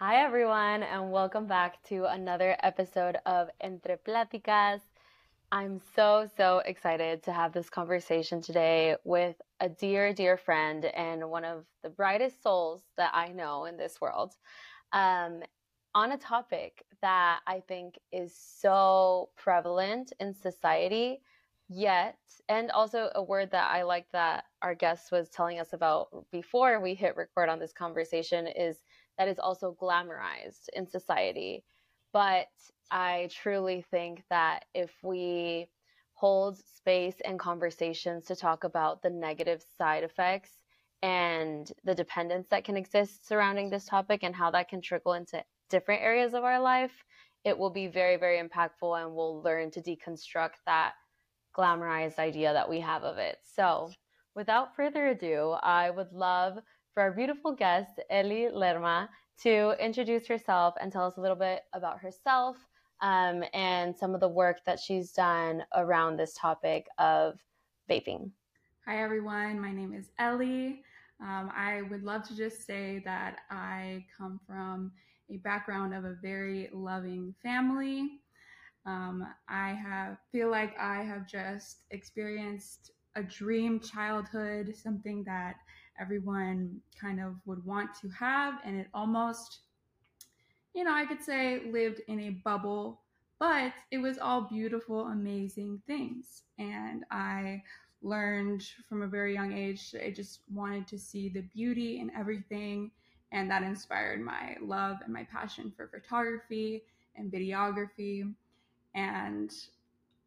Hi, everyone, and welcome back to another episode of Entre Pláticas. I'm so, so excited to have this conversation today with a dear, dear friend and one of the brightest souls that I know in this world um, on a topic that I think is so prevalent in society, yet, and also a word that I like that our guest was telling us about before we hit record on this conversation is that is also glamorized in society. But I truly think that if we hold space and conversations to talk about the negative side effects and the dependence that can exist surrounding this topic and how that can trickle into different areas of our life, it will be very, very impactful and we'll learn to deconstruct that glamorized idea that we have of it. So, without further ado, I would love for our beautiful guest, Ellie Lerma, to introduce herself and tell us a little bit about herself um, and some of the work that she's done around this topic of vaping. Hi, everyone. My name is Ellie. Um, I would love to just say that I come from a background of a very loving family. Um, I have feel like I have just experienced a dream childhood, something that everyone kind of would want to have. And it almost, you know, I could say lived in a bubble, but it was all beautiful, amazing things. And I learned from a very young age, I just wanted to see the beauty in everything. And that inspired my love and my passion for photography and videography. And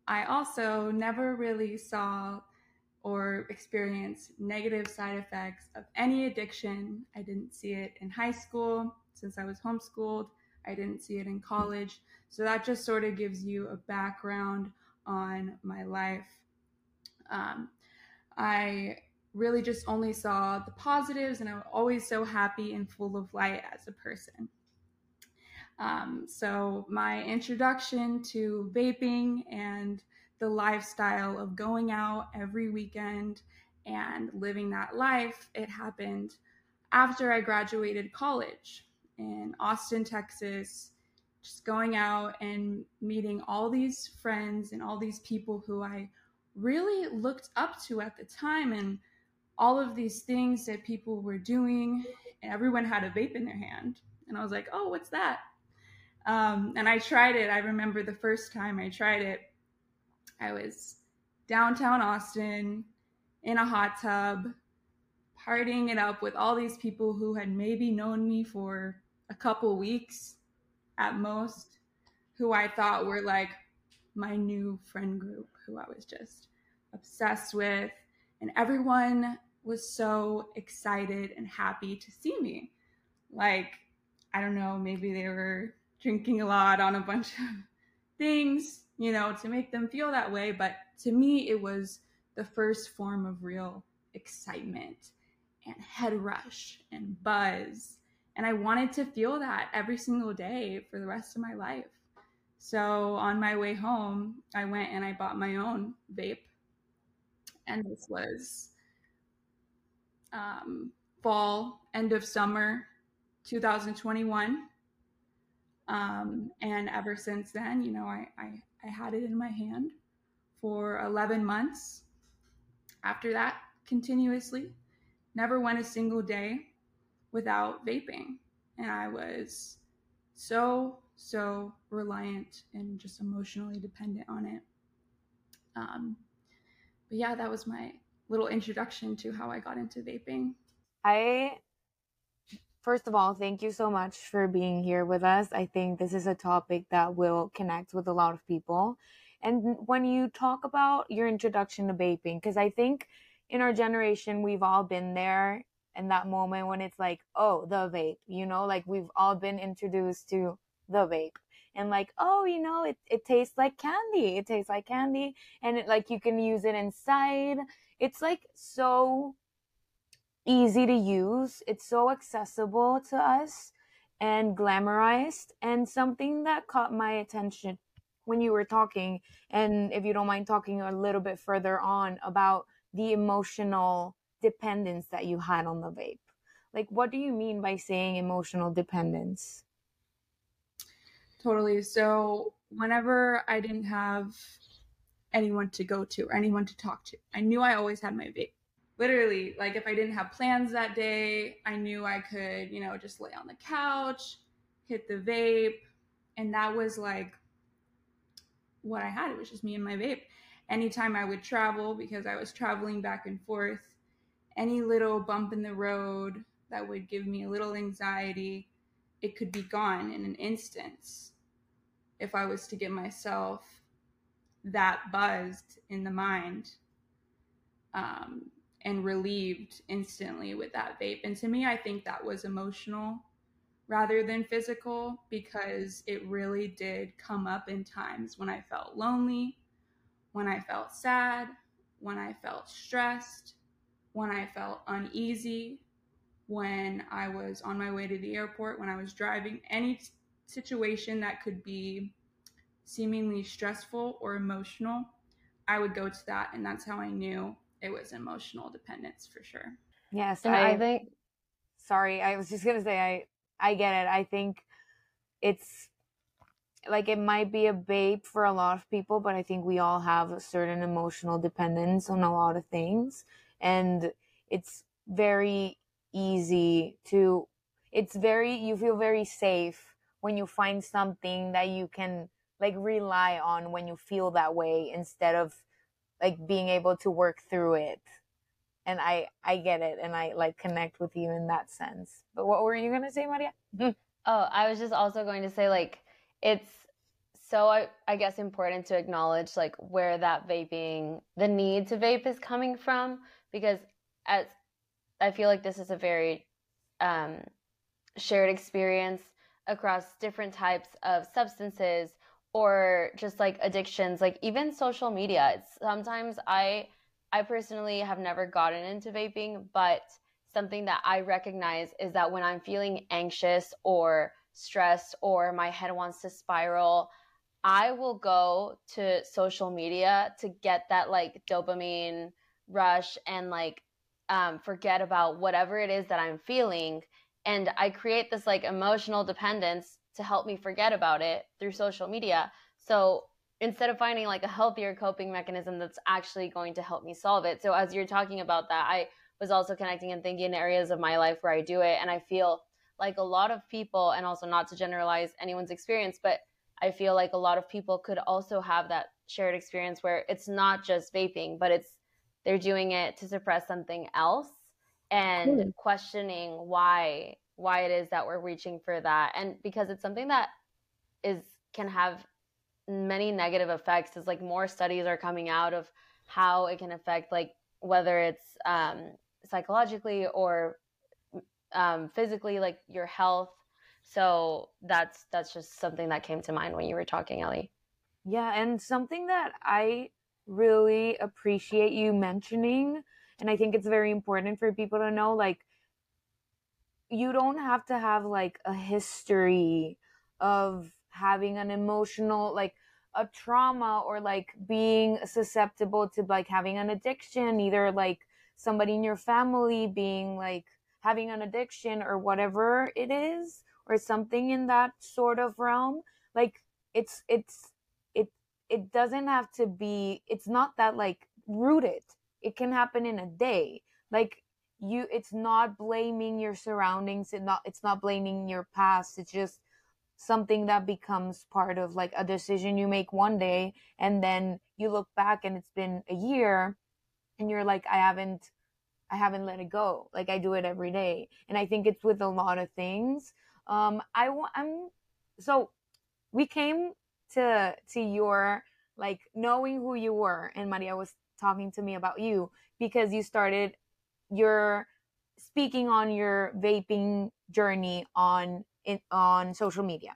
I also never really saw or experience negative side effects of any addiction. I didn't see it in high school since I was homeschooled. I didn't see it in college. So that just sort of gives you a background on my life. Um, I really just only saw the positives, and I'm always so happy and full of light as a person. Um, so, my introduction to vaping and the lifestyle of going out every weekend and living that life, it happened after I graduated college in Austin, Texas, just going out and meeting all these friends and all these people who I really looked up to at the time and all of these things that people were doing and everyone had a vape in their hand. And i was like oh what's that? Um, and i tried it. I remember the first time i tried it I was downtown Austin in a hot tub, partying it up with all these people who had maybe known me for a couple weeks at most, who I thought were like my new friend group, who I was just obsessed with. And everyone was so excited and happy to see me. Like, I don't know, maybe they were drinking a lot on a bunch of things you know, to make them feel that way. But to me, it was the first form of real excitement and head rush and buzz. And I wanted to feel that every single day for the rest of my life. So on my way home, I went and I bought my own vape. And this was um, fall, end of summer 2021. Um, and ever since then, you know, I, I I had it in my hand for 11 months. After that, continuously, never went a single day without vaping. And I was so, so reliant and just emotionally dependent on it. Um, but yeah, that was my little introduction to how I got into vaping. I first of all, thank you so much for being here with us. I think this is a topic that will connect with a lot of people. And when you talk about your introduction to vaping, because I think in our generation, we've all been there in that moment when it's like, oh, the vape, you know, like we've all been introduced to the vape and like, oh, you know, it, it tastes like candy. It tastes like candy. And it like you can use it inside. It's like so easy to use. It's so accessible to us and glamorized. And something that caught my attention when you were talking, and if you don't mind talking a little bit further on about the emotional dependence that you had on the vape. like what do you mean by saying emotional dependence totally so whenever i didn't have anyone to go to or anyone to talk to i knew i always had my vape literally like if i didn't have plans that day i knew i could you know just lay on the couch hit the vape and that was like what i had. It was just me and my vape. Anytime i would travel because i was traveling back and forth any little bump in the road that would give me a little anxiety it could be gone in an instance if i was to get myself that buzzed in the mind. Um, and relieved instantly with that vape. And to me, I think that was emotional rather than physical because it really did come up in times when I felt lonely, when I felt sad, when I felt stressed, when I felt uneasy, when I was on my way to the airport, when I was driving, any situation that could be seemingly stressful or emotional, I would go to that. And that's how I knew it was emotional dependence for sure. Yes, and I, I think. Sorry, I was just gonna say I I get it. I think it's like it might be a babe for a lot of people, but I think we all have a certain emotional dependence on a lot of things, and it's very easy to. It's very you feel very safe when you find something that you can like rely on when you feel that way instead of like being able to work through it. And i i get it and i like connect with you in that sense. But what were you going to say maria? Oh i was just also going to say like it's so I, I guess important to acknowledge like where that vaping the need to vape is coming from because as i feel like this is a very um, shared experience across different types of substances or just like addictions like even social media. It's sometimes i i personally have never gotten into vaping but something that i recognize is that when i'm feeling anxious or stressed or my head wants to spiral i will go to social media to get that like dopamine rush and like um, forget about whatever it is that i'm feeling. And i create this like emotional dependence to help me forget about it through social media. So instead of finding like a healthier coping mechanism that's actually going to help me solve it. So as you're talking about that, I was also connecting and thinking in areas of my life where I do it. And I feel like a lot of people, and also not to generalize anyone's experience, but I feel like a lot of people could also have that shared experience where it's not just vaping, but it's they're doing it to suppress something else and cool. questioning why why it is that we're reaching for that. And because it's something that is can have many negative effects is like more studies are coming out of how it can affect like whether it's um, psychologically or um, physically like your health. So that's that's just something that came to mind when you were talking ellie. Yeah and something that i really appreciate you mentioning and i think it's very important for people to know like you don't have to have like a history of having an emotional like a trauma or like being susceptible to like having an addiction either like somebody in your family being like having an addiction or whatever it is or something in that sort of realm. Like it's it's it it doesn't have to be it's not that like rooted. It can happen in a day. Like you it's not blaming your surroundings it not it's not blaming your past it's just something that becomes part of like a decision you make one day and then you look back and it's been a year and you're like i haven't i haven't let it go like i do it every day. And i think it's with a lot of things. Um i i'm so we came to to your like knowing who you were and maria was talking to me about you because you started you're speaking on your vaping journey on in, on social media.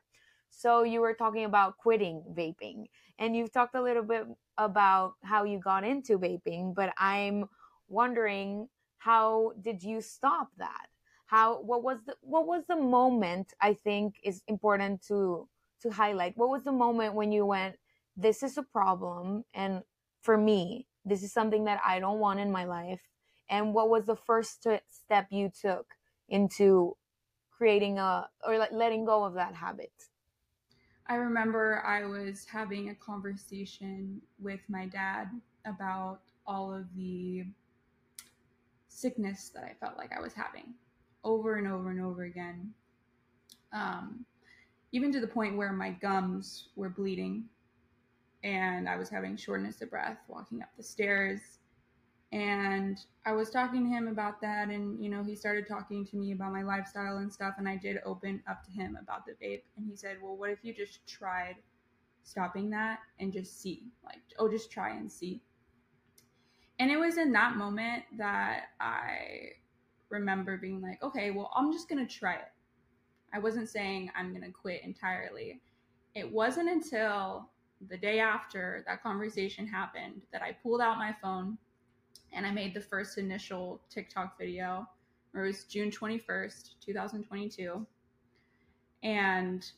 So you were talking about quitting vaping and you've talked a little bit about how you got into vaping, but I'm wondering how did you stop that? How what was the what was the moment I think is important to to highlight. What was the moment when you went this is a problem and for me this is something that I don't want in my life and what was the first step you took into creating a or like letting go of that habit? I remember I was having a conversation with my dad about all of the sickness that I felt like I was having over and over and over again. Um, even to the point where my gums were bleeding and I was having shortness of breath walking up the stairs. And I was talking to him about that, and you know, he started talking to me about my lifestyle and stuff. And I did open up to him about the vape, and he said, Well, what if you just tried stopping that and just see? Like, oh, just try and see. And it was in that moment that I remember being like, okay, well, I'm just to try it. I wasn't saying I'm to quit entirely. It wasn't until the day after that conversation happened that I pulled out my phone and I made the first initial TikTok video. It was June 21st, 2022. And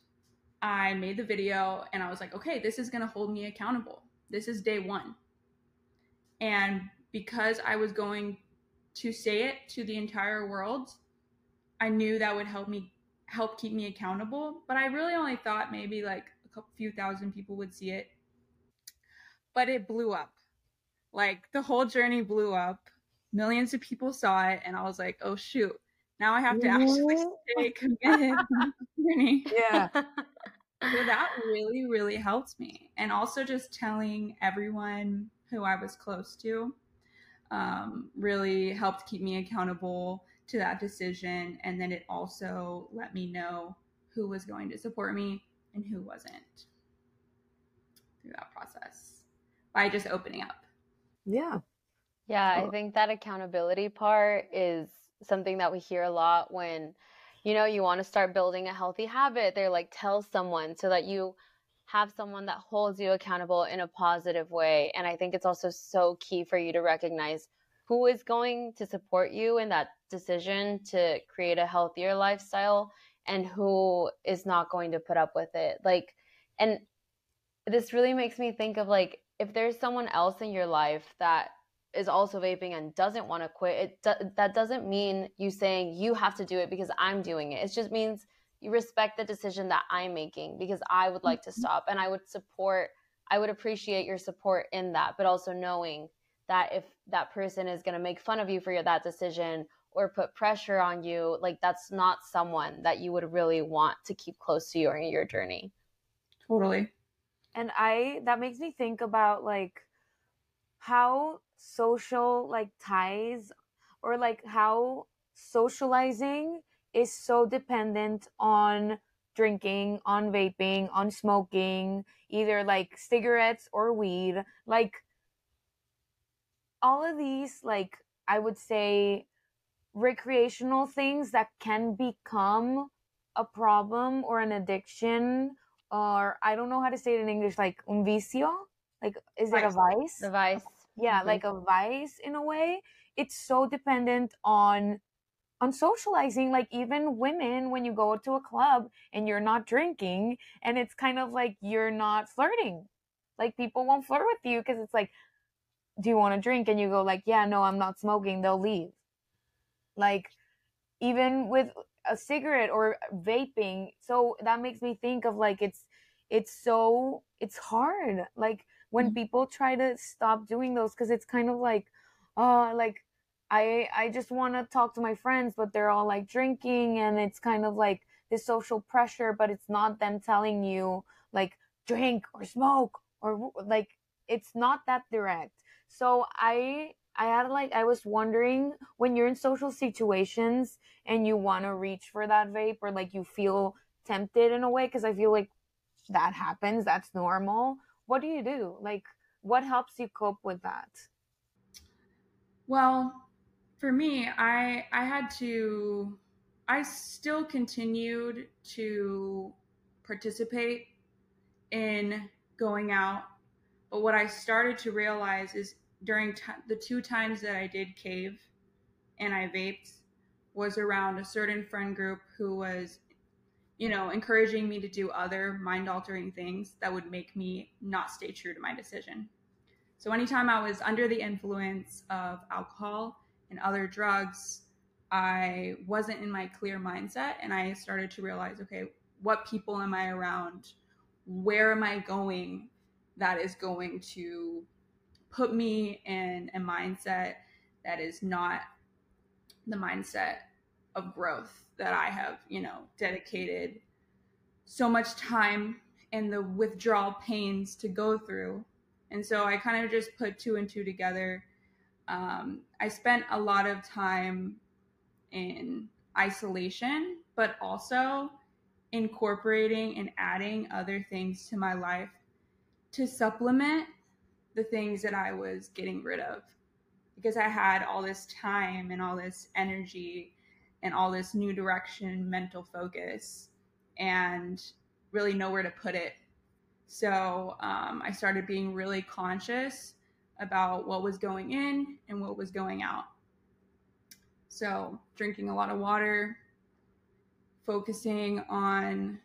I made the video and I was like, okay, this is going to hold me accountable. This is day one. And because I was going to say it to the entire world, I knew that would help me help keep me accountable. But I really only thought maybe like a couple, few thousand people would see it. But it blew up. Like the whole journey blew up. Millions of people saw it, and I was like, "Oh shoot! Now I have to actually stay committed journey." Yeah. so that really, really helped me, and also just telling everyone who I was close to um, really helped keep me accountable to that decision. And then it also let me know who was going to support me and who wasn't through that process by just opening up. Yeah. Yeah, I think that accountability part is something that we hear a lot when you know you want to start building a healthy habit. They're like tell someone so that you have someone that holds you accountable in a positive way. And I think it's also so key for you to recognize who is going to support you in that decision to create a healthier lifestyle and who is not going to put up with it. Like, and this really makes me think of like, if there's someone else in your life that is also vaping and doesn't want to quit, it do- that doesn't mean you saying you have to do it because I'm doing it. It just means you respect the decision that I'm making because I would like to mm-hmm. stop and I would support I would appreciate your support in that, but also knowing that if that person is going to make fun of you for your, that decision or put pressure on you, like that's not someone that you would really want to keep close to you in your journey. Totally. And I that makes me think about like how social like ties or like how socializing is so dependent on drinking, on vaping, on smoking, either like cigarettes or weed. Like all of these, like I would say, recreational things that can become a problem or an addiction or I don't know how to say it in English, like un vicio. Like, is vice. it a vice? The vice. Yeah, mm-hmm. like a vice in a way. It's so dependent on on socializing like even women when you go to a club and you're not drinking and it's kind of like you're not flirting like people won't flirt with you because it's like do you want to drink and you go like yeah no i'm not smoking they'll leave like even with a cigarette or vaping so that makes me think of like it's it's so it's hard like when mm-hmm. people try to stop doing those because it's kind of like oh like I I just want to talk to my friends, but they're all like drinking, and it's kind of like this social pressure, but it's not them telling you like drink or smoke or like it's not that direct. So I I had like I was wondering when you're in social situations and you want to reach for that vape or like you feel tempted in a way because I feel like that happens, that's normal. What do you do? Like what helps you cope with that? Well, for me, I I had to I still continued to participate in going out, but what I started to realize is during t- the two times that I did cave and I vaped was around a certain friend group who was you know encouraging me to do other mind altering things that would make me not stay true to my decision. So anytime I was under the influence of alcohol and other drugs, I wasn't in my clear mindset and I started to realize, okay, what people am I around? Where am I going that is going to put me in a mindset that is not the mindset of growth that I have, you know, dedicated so much time and the withdrawal pains to go through. And so I kind of just put two and two together. Um, I spent a lot of time in isolation, but also incorporating and adding other things to my life to supplement the things that I was getting rid of because I had all this time and all this energy and all this new direction, mental focus, and really nowhere to put it. So um, I started being really conscious about what was going in and what was going out. So, drinking a lot of water, focusing on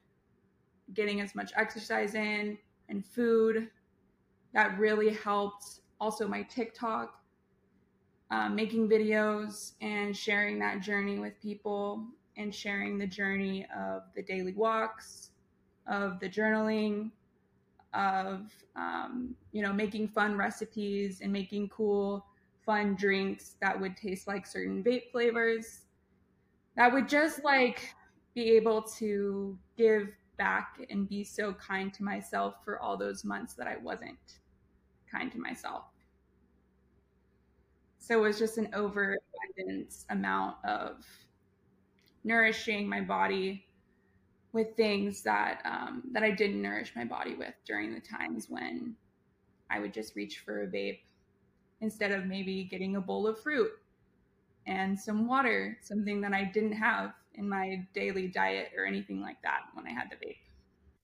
getting as much exercise in and food. That really helped. Also, my TikTok, um, making videos and sharing that journey with people and sharing the journey of the daily walks, of the journaling, of um, you know making fun recipes and making cool fun drinks that would taste like certain vape flavors that would just like be able to give back and be so kind to myself for all those months that I wasn't kind to myself. So it was just an overabundance amount of nourishing my body with things that um, that I didn't nourish my body with during the times when I would just reach for a vape instead of maybe getting a bowl of fruit and some water, something that I didn't have in my daily diet or anything like that when I had the vape.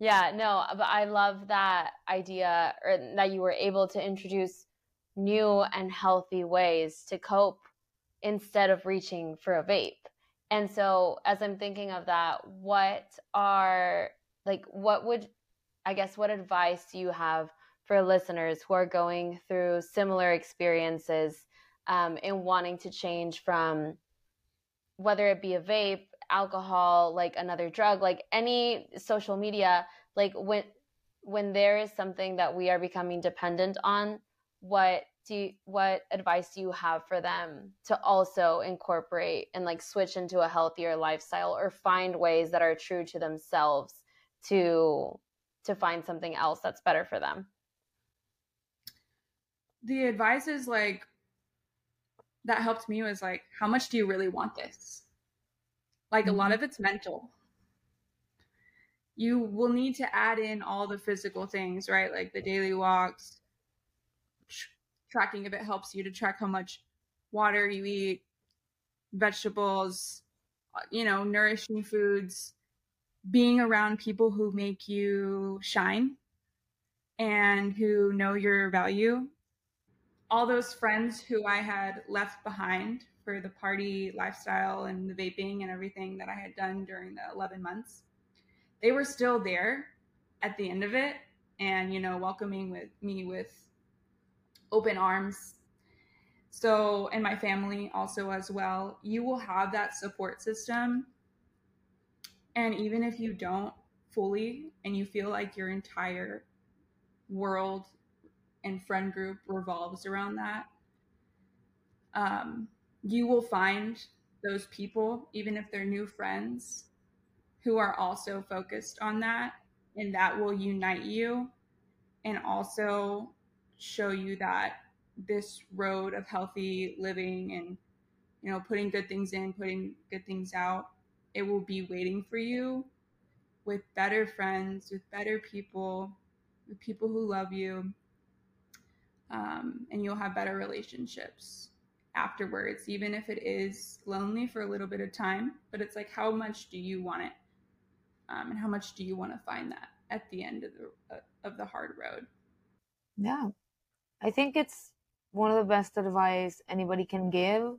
Yeah, no, but I love that idea or that you were able to introduce new and healthy ways to cope instead of reaching for a vape. And so as I'm thinking of that, what are like what would I guess what advice do you have for listeners who are going through similar experiences um, in wanting to change from whether it be a vape, alcohol, like another drug, like any social media, like when when there is something that we are becoming dependent on, what do you, what advice do you have for them to also incorporate and like switch into a healthier lifestyle or find ways that are true to themselves to to find something else that's better for them? the advice is like that helped me was like how much do you really want this like mm-hmm. a lot mm-hmm. of it's mental you will need to add in all the physical things right like the daily walks tracking if it helps you to track how much water you eat vegetables uh, you know nourishing foods being around people who make you shine and who know your value all those friends who I had left behind for the party lifestyle and the vaping and everything that I had done during the 11 months, they were still there at the end of it and, you know, welcoming with me with open arms. So, and my family also as well, you will have that support system. And even if you don't fully and you feel like your entire world and friend group revolves around that. Um, you will find those people, even if they're new friends, who are also focused on that, and that will unite you and also show you that this road of healthy living and you know putting good things in putting good things out it will be waiting for you with better friends with better people with people who love you um, and you'll have better relationships afterwards, even if it is lonely for a little bit of time. But it's like, how much do you want it, um, and how much do you want to find that at the end of the uh, of the hard road? Yeah, I think it's one of the best advice anybody can give.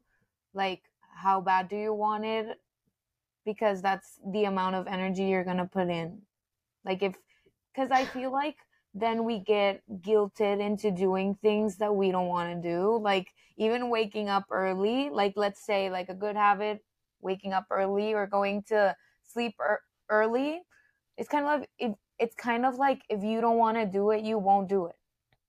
Like, how bad do you want it? Because that's the amount of energy you're gonna put in. Like, if because I feel like then we get guilted into doing things that we don't want to do. Like even waking up early, like let's say like a good habit waking up early or going to sleep er- early it's kind of like if it's kind of like if you don't want to do it you won't do it.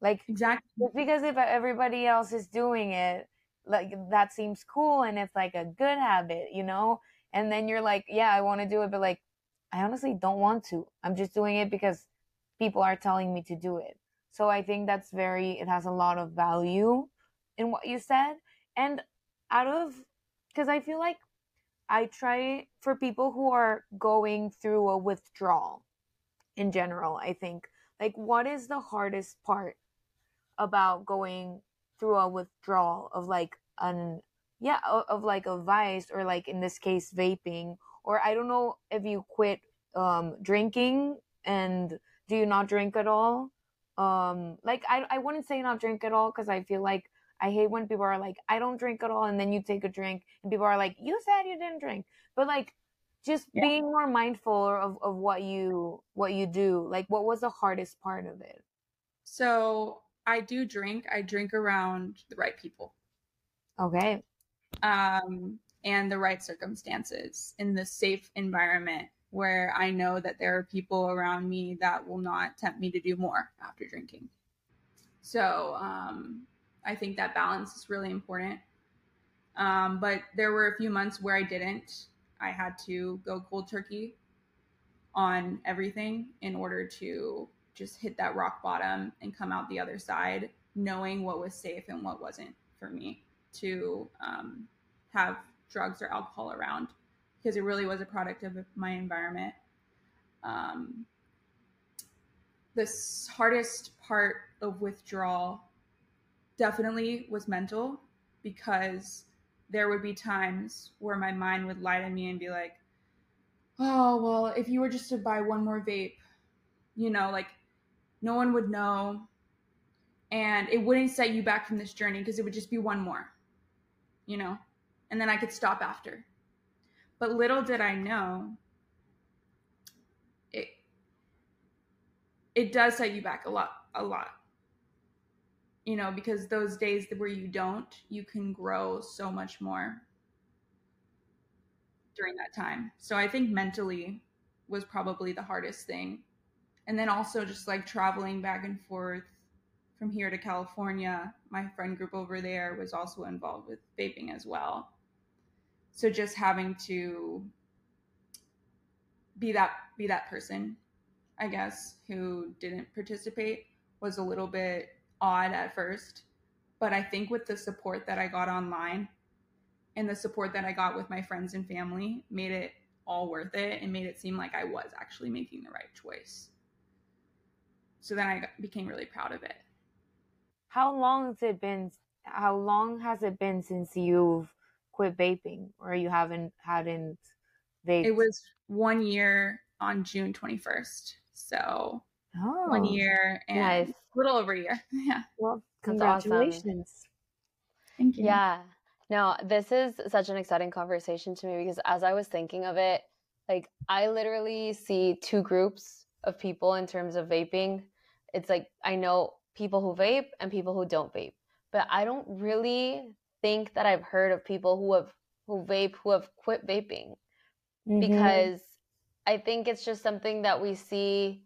Like exactly. just because if everybody else is doing it like that seems cool and it's like a good habit you know? And then you're like yeah i want to do it but like i honestly don't want to. I'm just doing it because people are telling me to do it. So i think that's very it has a lot of value in what you said. And out of because i feel like i try for people who are going through a withdrawal in general i think like what is the hardest part about going through a withdrawal of like an yeah of like a vice or like in this case vaping? Or i don't know if you quit um drinking and do you not drink at all? Um like i i wouldn't say not drink at all because i feel like i hate when people are like i don't drink at all and then you take a drink and people are like you said you didn't drink. But like just yeah. being more mindful of, of what you what you do like what was the hardest part of it? So i do drink i drink around the right people. Okay. Um and the right circumstances in the safe environment where i know that there are people around me that will not tempt me to do more after drinking. So um i think that balance is really important. Um, but there were a few months where i didn't. I had to go cold turkey on everything in order to just hit that rock bottom and come out the other side, knowing what was safe and what wasn't for me to um, have drugs or alcohol around because it really was a product of my environment. Um, the hardest part of withdrawal definitely was mental because there would be times where my mind would lie to me and be like, oh, well, if you were just to buy one more vape, you know, like no one would know. And it wouldn't set you back from this journey because it would just be one more, you know, and then I could stop after. But little did I know, it, it does set you back a lot, a lot you know, because those days where you don't, you can grow so much more during that time. So I think mentally was probably the hardest thing. And then also just like traveling back and forth from here to California, my friend group over there was also involved with vaping as well. So just having to be that be that person, I guess, who didn't participate was a little bit odd at first, but I think with the support that I got online and the support that I got with my friends and family made it all worth it and made it seem like I was actually making the right choice. So then I became really proud of it. How long has it been? How long has it been since you've quit vaping or you haven't hadn't vaped? It was one year on June 21st. So Oh, one year and nice. a little over a year. Yeah. Well, congratulations. Awesome. Thank you. Yeah. No, this is such an exciting conversation to me because as I was thinking of it, like I literally see two groups of people in terms of vaping. It's like I know people who vape and people who don't vape, but I don't really think that I've heard of people who have who vape who have quit vaping mm-hmm. because I think it's just something that we see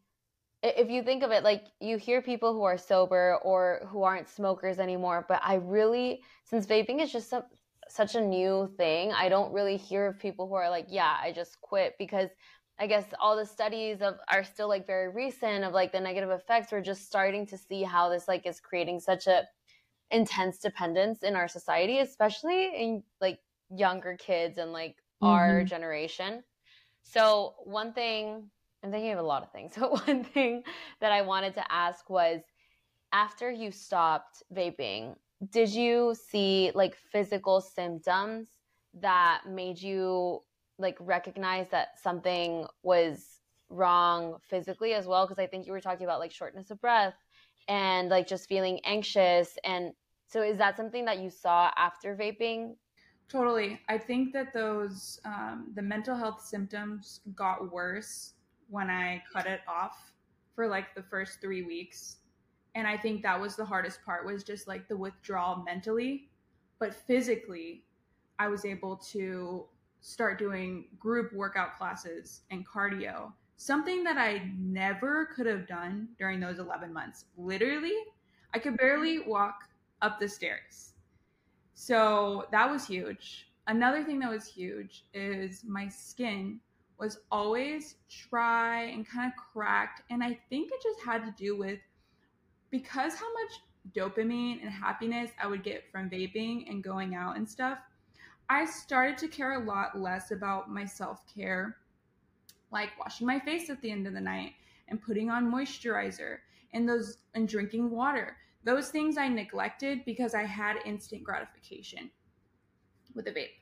if you think of it like you hear people who are sober or who aren't smokers anymore but i really since vaping is just some, such a new thing i don't really hear of people who are like yeah i just quit because i guess all the studies of are still like very recent of like the negative effects we're just starting to see how this like is creating such a intense dependence in our society especially in like younger kids and like mm-hmm. our generation so one thing I'm thinking of a lot of things. But one thing that I wanted to ask was after you stopped vaping, did you see like physical symptoms that made you like recognize that something was wrong physically as well? Because I think you were talking about like shortness of breath and like just feeling anxious. And so is that something that you saw after vaping? Totally. I think that those, um, the mental health symptoms got worse when I cut it off for like the first three weeks. And I think that was the hardest part was just like the withdrawal mentally. But physically, I was able to start doing group workout classes and cardio, something that I never could have done during those 11 months. Literally, I could mm-hmm. barely walk up the stairs. So that was huge. Another thing that was huge is my skin was always dry and kind of cracked. And I think it just had to do with because how much dopamine and happiness I would get from vaping and going out and stuff, I started to care a lot less about my self care, like washing my face at the end of the night and putting on moisturizer and those and drinking water. Those things I neglected because I had instant gratification with a vape.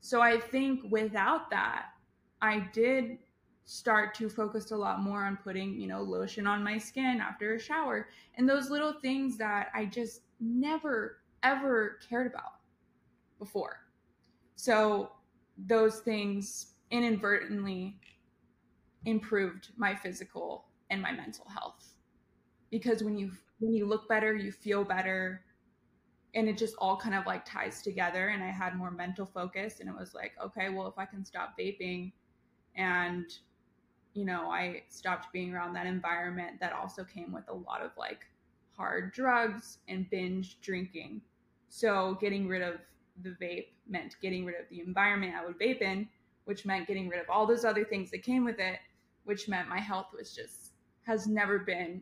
So I think without that, I did start to focus a lot more on putting, you know, lotion on my skin after a shower and those little things that I just never ever cared about before. So those things inadvertently improved my physical and my mental health. Because when you when you look better, you feel better, and it just all kind of like ties together and I had more mental focus and it was like, okay, well if I can stop vaping and you know, I stopped being around that environment that also came with a lot of like hard drugs and binge drinking. So getting rid of the vape meant getting rid of the environment I would vape in, which meant getting rid of all those other things that came with it, which meant my health was just has never been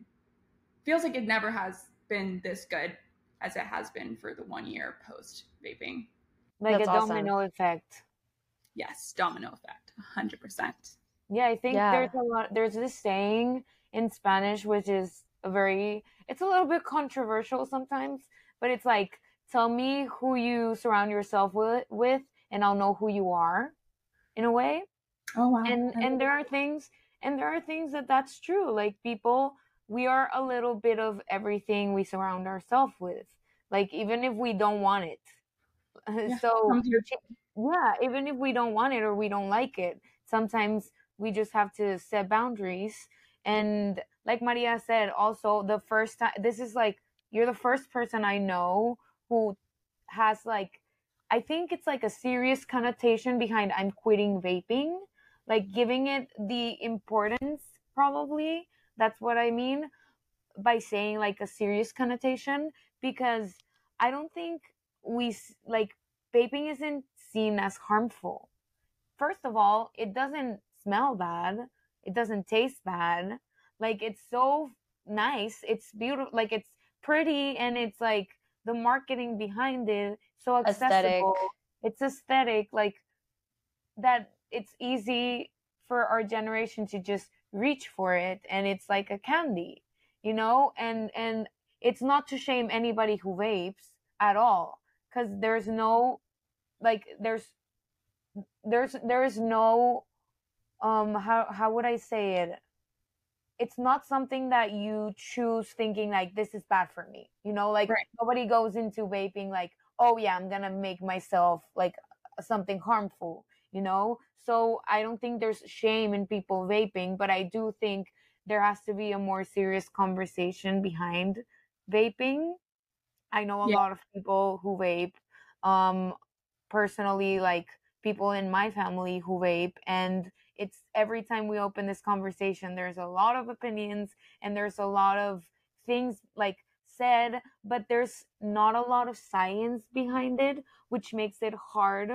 feels like it never has been this good as it has been for the one year post vaping. Like That's a domino effect. Yes, domino effect, 100%. Yeah, I think yeah. there's a lot, there's this saying in Spanish, which is a very, it's a little bit controversial sometimes, but it's like, tell me who you surround yourself with, with and I'll know who you are in a way. Oh, wow. And, and there are things, and there are things that that's true. Like people, we are a little bit of everything we surround ourselves with. Like even if we don't want it. Yeah, so yeah, even if we don't want it or we don't like it, sometimes we just have to set boundaries. And like Maria said, also the first time this is like you're the first person I know who has like I think it's like a serious connotation behind I'm quitting vaping, like mm-hmm. giving it the importance probably that's what I mean by saying like a serious connotation because I don't think we like vaping isn't seen as harmful. First of all, it doesn't smell bad. It doesn't taste bad. Like it's so nice. It's beautiful. Like it's pretty and it's like the marketing behind it so accessible. Aesthetic. It's aesthetic like that it's easy for our generation to just reach for it and it's like a candy you know and and it's not to shame anybody who vapes at all because there's no like there's there's there's no um how how would i say it it's not something that you choose thinking like this is bad for me you know like right. nobody goes into vaping like oh yeah i'm gonna make myself like something harmful you know so I don't think there's shame in people vaping, but I do think there has to be a more serious conversation behind vaping. I know a yeah. lot of people who vape. Um, personally, like people in my family who vape, and it's every time we open this conversation, there's a lot of opinions and there's a lot of things like said, but there's not a lot of science behind it, which makes it hard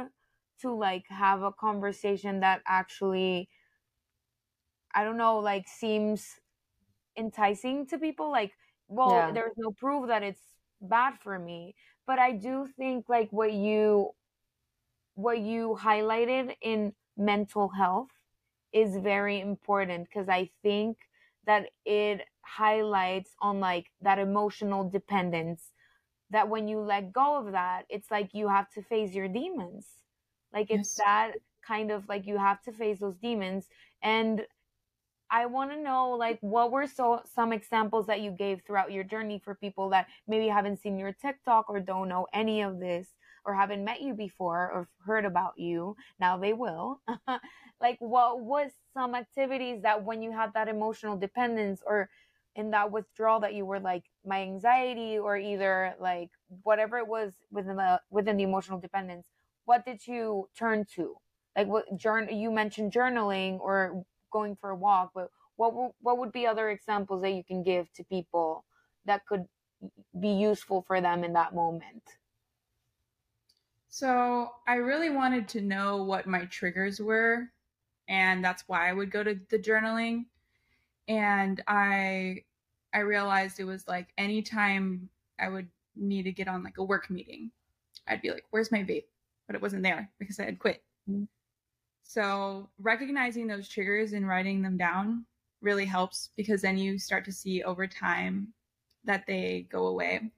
to like have a conversation that actually I don't know, like seems enticing to people. Like, well, yeah. there's no proof that it's bad for me. But I do think like what you what you highlighted in mental health is very important because I think that it highlights on like that emotional dependence that when you let go of that, it's like you have to face your demons like it's yes. that kind of like you have to face those demons. And I want to know like what were so some examples that you gave throughout your journey for people that maybe haven't seen your TikTok or don't know any of this or haven't met you before or heard about you. Now they will. like what was some activities that when you had that emotional dependence or in that withdrawal that you were like my anxiety or either like whatever it was within the within the emotional dependence what did you turn to? Like what journal you mentioned journaling or going for a walk, but what what would be other examples that you can give to people that could be useful for them in that moment? So, I really wanted to know what my triggers were, and that's why I would go to the journaling. And I I realized it was like anytime I would need to get on like a work meeting, I'd be like, "Where's my vape?" But it wasn't there because I had quit. Mm-hmm. So, recognizing those triggers and writing them down really helps because then you start to see over time that they go away.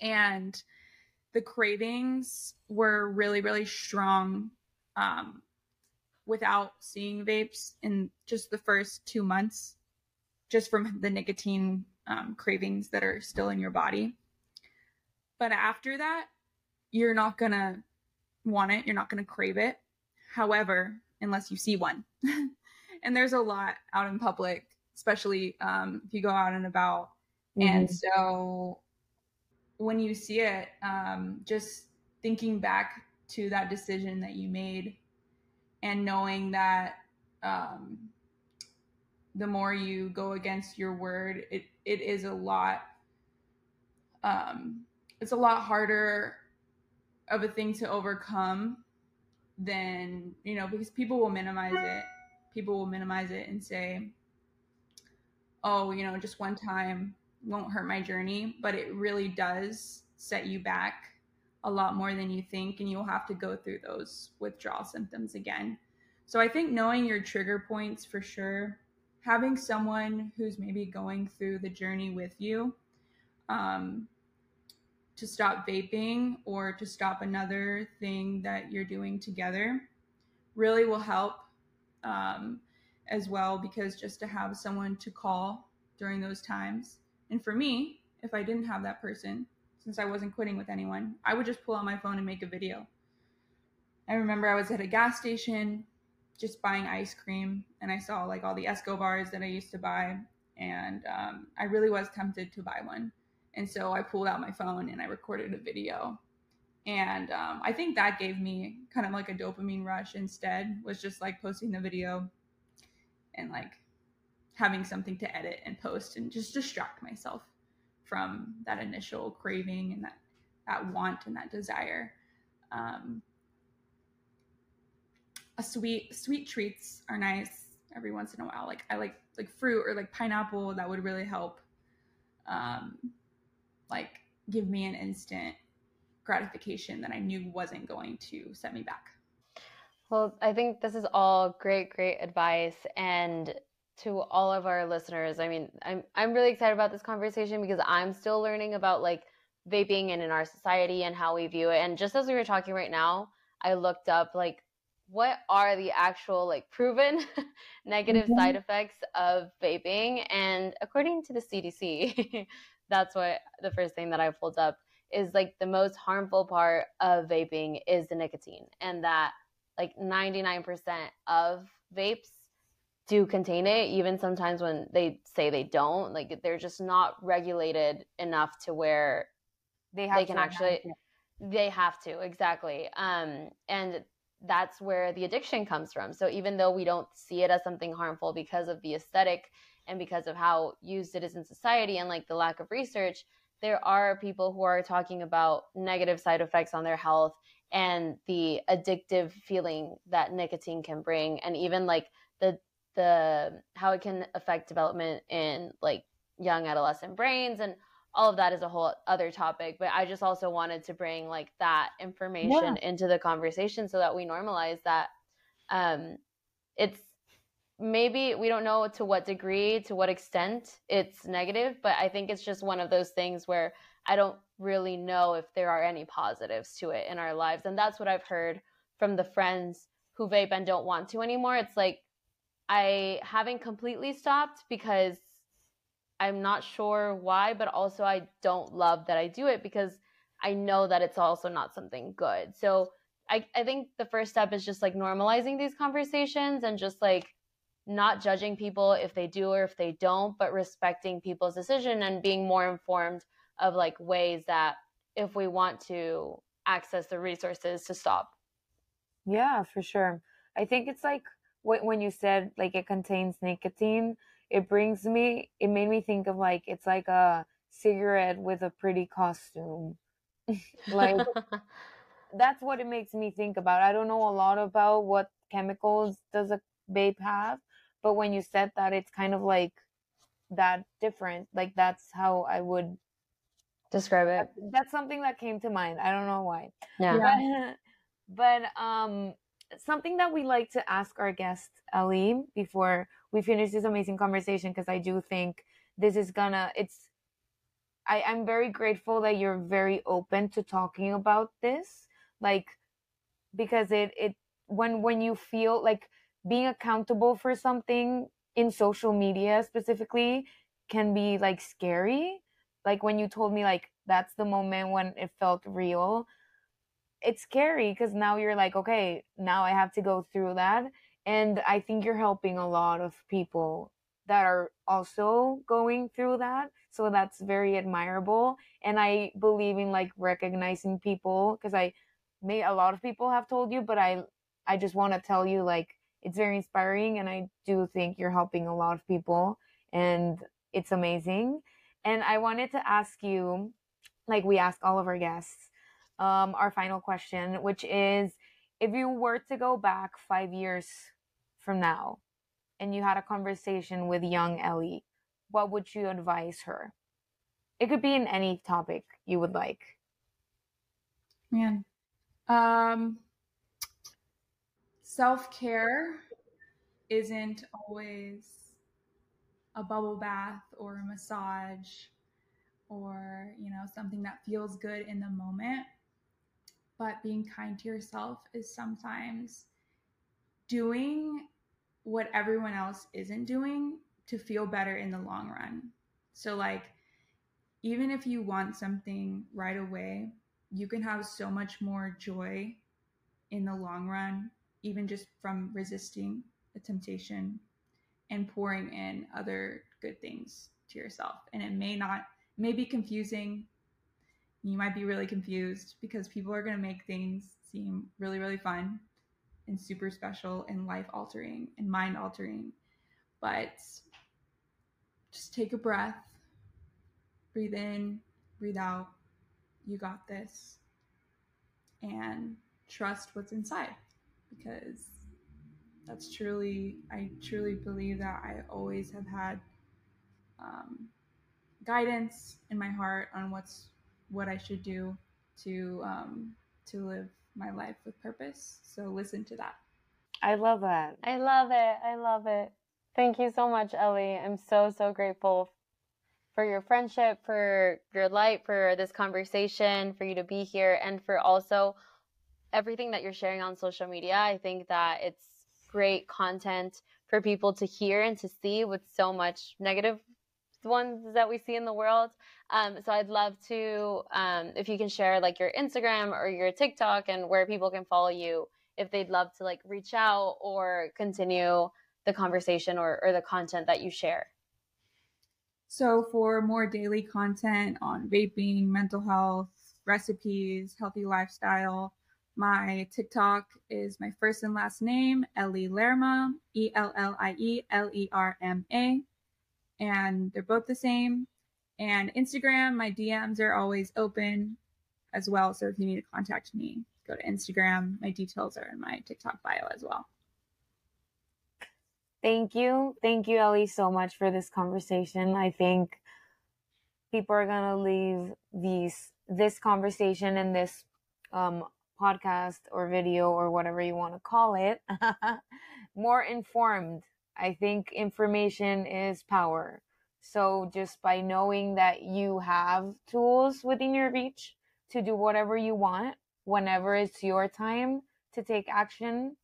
And the cravings were really, really strong um, without seeing vapes in just the first two months, just from the nicotine um, cravings that are still in your body. But after that, you're not going to want it, you're not going to crave it. However, unless you see one. and there's a lot out in public, especially um, if you go out and about. Mm-hmm. And so when you see it, um, just thinking back to that decision that you made and knowing that um, the more you go against your word, it, it is a lot. Um, it's a lot harder of a thing to overcome than you know because people will minimize it people will minimize it and say oh you know just one time won't hurt my journey, but it really does set you back a lot more than you think, and you'll have to go through those withdrawal symptoms again. So I think knowing your trigger points for sure, having someone who's maybe going through the journey with you um, to stop vaping or to stop another thing that you're doing together really will help um, as well because just to have someone to call during those times and for me, if I didn't have that person, since I wasn't quitting with anyone, I would just pull out my phone and make a video. I remember I was at a gas station just buying ice cream and I saw like all the Esco bars that I used to buy. And um, I really was tempted to buy one. And so I pulled out my phone and I recorded a video. And um, I think that gave me kind of like a dopamine rush instead, was just like posting the video and like having something to edit and post and just distract myself from that initial craving and that that want and that desire. Um, a sweet sweet treats are nice every once in a while. Like I like like fruit or like pineapple that would really help. Um, like give me an instant gratification that I knew wasn't going to set me back. Well, I think this is all great, great advice. And to all of our listeners. I mean, I'm I'm really excited about this conversation because I'm still learning about like vaping and in our society and how we view it. And just as we were talking right now, I looked up like what are the actual like proven negative mm-hmm. side effects of vaping and according to the CDC, that's what the first thing that I pulled up is like the most harmful part of vaping is the nicotine and that like 99% of vapes do contain it even sometimes when they say they don't like they're just not regulated enough to where they, they can actually they have to exactly um and that's where the addiction comes from. So even though we don't see it as something harmful because of the aesthetic and because of how used it is in society and like the lack of research there are people who are talking about negative side effects on their health and the addictive feeling that nicotine can bring and even like the the how it can affect development in like young adolescent brains and all of that is a whole other topic but i just also wanted to bring like that information yeah. into the conversation so that we normalize that um it's maybe we don't know to what degree to what extent it's negative but i think it's just one of those things where i don't really know if there are any positives to it in our lives and that's what i've heard from the friends who vape and don't want to anymore it's like I haven't completely stopped because I'm not sure why, but also I don't love that I do it because I know that it's also not something good. So I, I think the first step is just like normalizing these conversations and just like not judging people if they do or if they don't, but respecting people's decision and being more informed of like ways that if we want to access the resources to stop. Yeah, for sure. I think it's like when you said like it contains nicotine, it brings me, it made me think of like it's like a cigarette with a pretty costume. like that's what it makes me think about. I don't know a lot about what chemicals does a vape have, but when you said that, it's kind of like that different. Like that's how I would describe it. That's something that came to mind. I don't know why. Yeah. But, but um something that we like to ask our guest Ali before we finish this amazing conversation because I do think this is gonna it's I, I'm very grateful that you're very open to talking about this. Like because it it when when you feel like being accountable for something in social media specifically can be like scary. Like when you told me like that's the moment when it felt real. It's scary because now you're like, okay, now I have to go through that. And I think you're helping a lot of people that are also going through that. So that's very admirable. And I believe in like recognizing people because I may a lot of people have told you, but I I just want to tell you like it's very inspiring and I do think you're helping a lot of people and it's amazing. And I wanted to ask you, like we ask all of our guests, um, our final question, which is if you were to go back five years from now and you had a conversation with young Ellie, what would you advise her? It could be in any topic you would like. Man. Um self care isn't always a bubble bath or a massage or you know something that feels good in the moment but being kind to yourself is sometimes doing what everyone else isn't doing to feel better in the long run so like even if you want something right away you can have so much more joy in the long run even just from resisting a temptation and pouring in other good things to yourself. And it may not, may be confusing. You might be really confused because people are going to make things seem really, really fun and super special and life altering and mind altering. But just take a breath, breathe in, breathe out. You got this. And trust what's inside because that's truly, I truly believe that I always have had um, guidance in my heart on what's what I should do to um, to live my life with purpose. So listen to that. I love that. I love it. I love it. Thank you so much, Ellie. I'm so so grateful for your friendship, for your light, for this conversation, for you to be here, and for also everything that you're sharing on social media. I think that it's great content for people to hear and to see with so much negative ones that we see in the world. Um, so I'd love to, um, if you can share like your Instagram or your TikTok and where people can follow you if they'd love to like reach out or continue the conversation or, or the content that you share. So for more daily content on vaping, mental health, recipes, healthy lifestyle, my TikTok is my first and last name, Ellie Lerma, E L L I E L E R M A. And they're both the same. And Instagram, my DMs are always open as well. So if you need to contact me, go to Instagram. My details are in my TikTok bio as well. Thank you. Thank you, Ellie, so much for this conversation. I think people are going to leave these this conversation and this um, podcast or video or whatever you want to call it more informed. I think information is power. So just by knowing that you have tools within your reach to do whatever you want whenever it's your time to take action,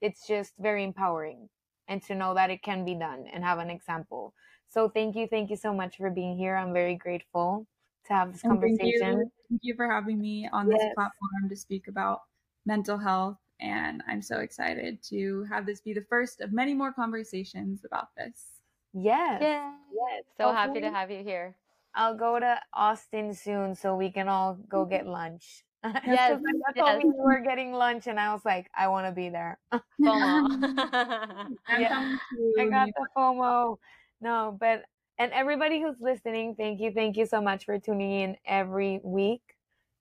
it's just very empowering and to know that it can be done and have an example. So thank you, thank you so much for being here. I'm very grateful to have this conversation. Thank you. thank you. for having me on yes. this platform to speak about mental health. And I'm so excited to have this be the first of many more conversations about this. Yes. Yes. yes. So Hopefully, happy to have you here. I'll go to Austin soon so we can all go get lunch. Yes, Sofia yes. told me we were getting lunch, and I was like, I want to be there. FOMO. I'm Yeah, I got the FOMO. No, but and everybody who's listening, thank you, thank you so much for tuning in every week.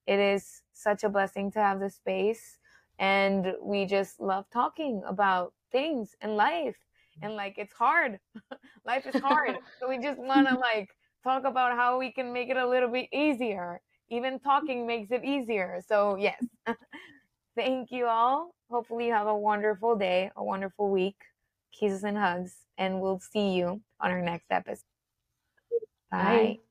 It is such a blessing to have the space, and we just love talking about things and life. And like, it's hard. life is hard, so we just want to like talk about how we can make it a little bit easier. Even talking makes it easier. So yes, thank you all. Hopefully, you have a wonderful day, a wonderful week. Kisses and hugs, and we'll see you on our next episode. Bye. Bye.